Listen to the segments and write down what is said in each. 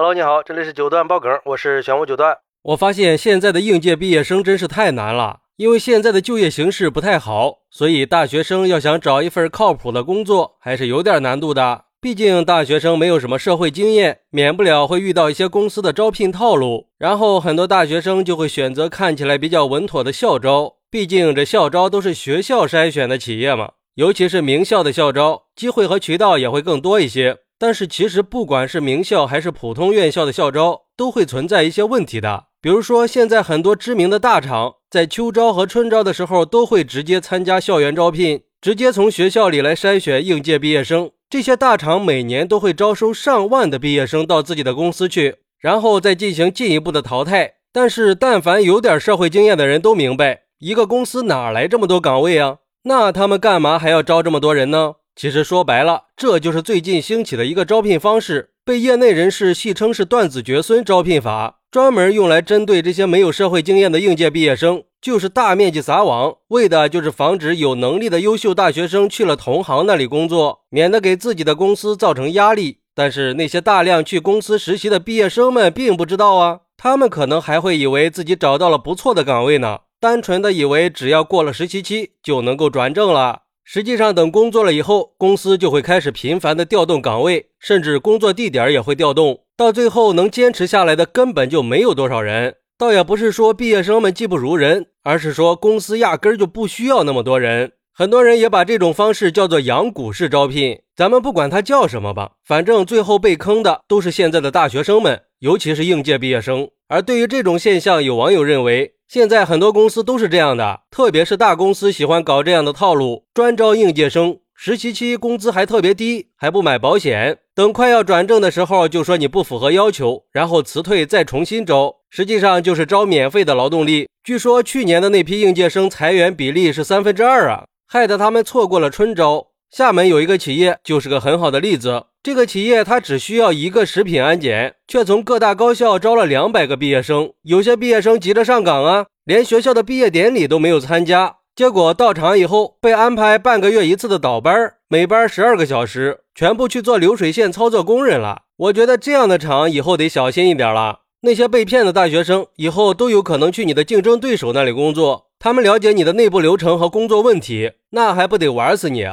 Hello，你好，这里是九段爆梗，我是玄武九段。我发现现在的应届毕业生真是太难了，因为现在的就业形势不太好，所以大学生要想找一份靠谱的工作还是有点难度的。毕竟大学生没有什么社会经验，免不了会遇到一些公司的招聘套路，然后很多大学生就会选择看起来比较稳妥的校招。毕竟这校招都是学校筛选的企业嘛，尤其是名校的校招，机会和渠道也会更多一些。但是其实不管是名校还是普通院校的校招，都会存在一些问题的。比如说，现在很多知名的大厂在秋招和春招的时候，都会直接参加校园招聘，直接从学校里来筛选应届毕业生。这些大厂每年都会招收上万的毕业生到自己的公司去，然后再进行进一步的淘汰。但是，但凡有点社会经验的人都明白，一个公司哪来这么多岗位啊？那他们干嘛还要招这么多人呢？其实说白了，这就是最近兴起的一个招聘方式，被业内人士戏称是“断子绝孙招聘法”，专门用来针对这些没有社会经验的应届毕业生，就是大面积撒网，为的就是防止有能力的优秀大学生去了同行那里工作，免得给自己的公司造成压力。但是那些大量去公司实习的毕业生们并不知道啊，他们可能还会以为自己找到了不错的岗位呢，单纯的以为只要过了实习期就能够转正了。实际上，等工作了以后，公司就会开始频繁的调动岗位，甚至工作地点也会调动。到最后，能坚持下来的根本就没有多少人。倒也不是说毕业生们技不如人，而是说公司压根就不需要那么多人。很多人也把这种方式叫做“养股式招聘”，咱们不管它叫什么吧，反正最后被坑的都是现在的大学生们，尤其是应届毕业生。而对于这种现象，有网友认为。现在很多公司都是这样的，特别是大公司喜欢搞这样的套路，专招应届生，实习期工资还特别低，还不买保险，等快要转正的时候就说你不符合要求，然后辞退再重新招，实际上就是招免费的劳动力。据说去年的那批应届生裁员比例是三分之二啊，害得他们错过了春招。厦门有一个企业就是个很好的例子。这个企业它只需要一个食品安检，却从各大高校招了两百个毕业生。有些毕业生急着上岗啊，连学校的毕业典礼都没有参加。结果到场以后被安排半个月一次的倒班，每班十二个小时，全部去做流水线操作工人了。我觉得这样的厂以后得小心一点了。那些被骗的大学生以后都有可能去你的竞争对手那里工作，他们了解你的内部流程和工作问题，那还不得玩死你？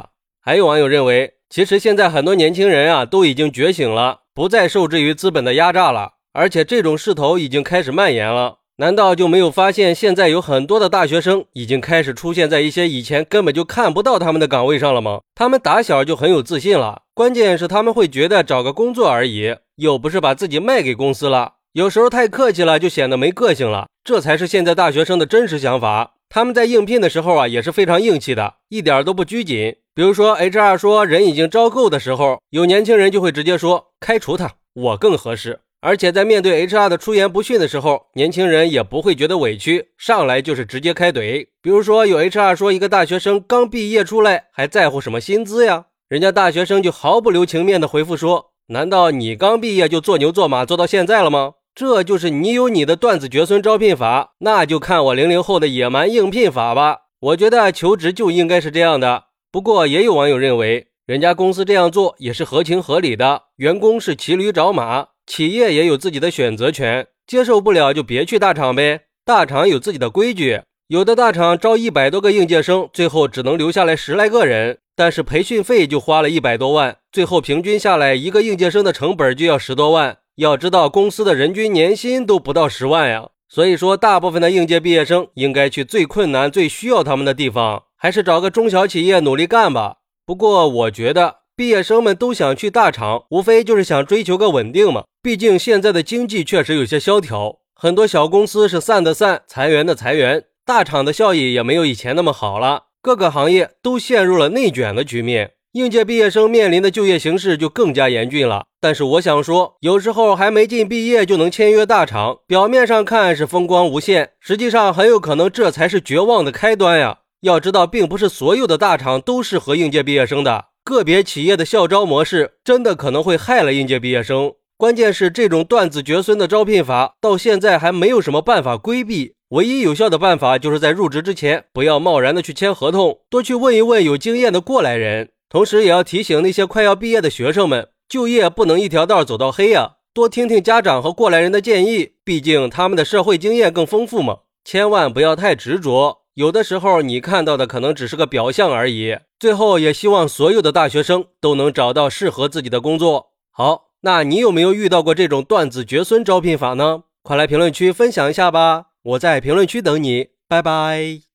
还有网友认为。其实现在很多年轻人啊都已经觉醒了，不再受制于资本的压榨了，而且这种势头已经开始蔓延了。难道就没有发现现在有很多的大学生已经开始出现在一些以前根本就看不到他们的岗位上了吗？他们打小就很有自信了，关键是他们会觉得找个工作而已，又不是把自己卖给公司了。有时候太客气了，就显得没个性了。这才是现在大学生的真实想法。他们在应聘的时候啊，也是非常硬气的，一点都不拘谨。比如说，HR 说人已经招够的时候，有年轻人就会直接说开除他，我更合适。而且在面对 HR 的出言不逊的时候，年轻人也不会觉得委屈，上来就是直接开怼。比如说，有 HR 说一个大学生刚毕业出来，还在乎什么薪资呀？人家大学生就毫不留情面的回复说：难道你刚毕业就做牛做马做到现在了吗？这就是你有你的断子绝孙招聘法，那就看我零零后的野蛮应聘法吧。我觉得求职就应该是这样的。不过也有网友认为，人家公司这样做也是合情合理的，员工是骑驴找马，企业也有自己的选择权，接受不了就别去大厂呗，大厂有自己的规矩，有的大厂招一百多个应届生，最后只能留下来十来个人，但是培训费就花了一百多万，最后平均下来一个应届生的成本就要十多万，要知道公司的人均年薪都不到十万呀，所以说大部分的应届毕业生应该去最困难、最需要他们的地方。还是找个中小企业努力干吧。不过我觉得毕业生们都想去大厂，无非就是想追求个稳定嘛。毕竟现在的经济确实有些萧条，很多小公司是散的散，裁员的裁员，大厂的效益也没有以前那么好了。各个行业都陷入了内卷的局面，应届毕业生面临的就业形势就更加严峻了。但是我想说，有时候还没进毕业就能签约大厂，表面上看是风光无限，实际上很有可能这才是绝望的开端呀。要知道，并不是所有的大厂都适合应届毕业生的，个别企业的校招模式真的可能会害了应届毕业生。关键是这种断子绝孙的招聘法，到现在还没有什么办法规避。唯一有效的办法就是在入职之前不要贸然的去签合同，多去问一问有经验的过来人。同时，也要提醒那些快要毕业的学生们，就业不能一条道走到黑呀。多听听家长和过来人的建议，毕竟他们的社会经验更丰富嘛。千万不要太执着，有的时候你看到的可能只是个表象而已。最后，也希望所有的大学生都能找到适合自己的工作。好，那你有没有遇到过这种断子绝孙招聘法呢？快来评论区分享一下吧，我在评论区等你，拜拜。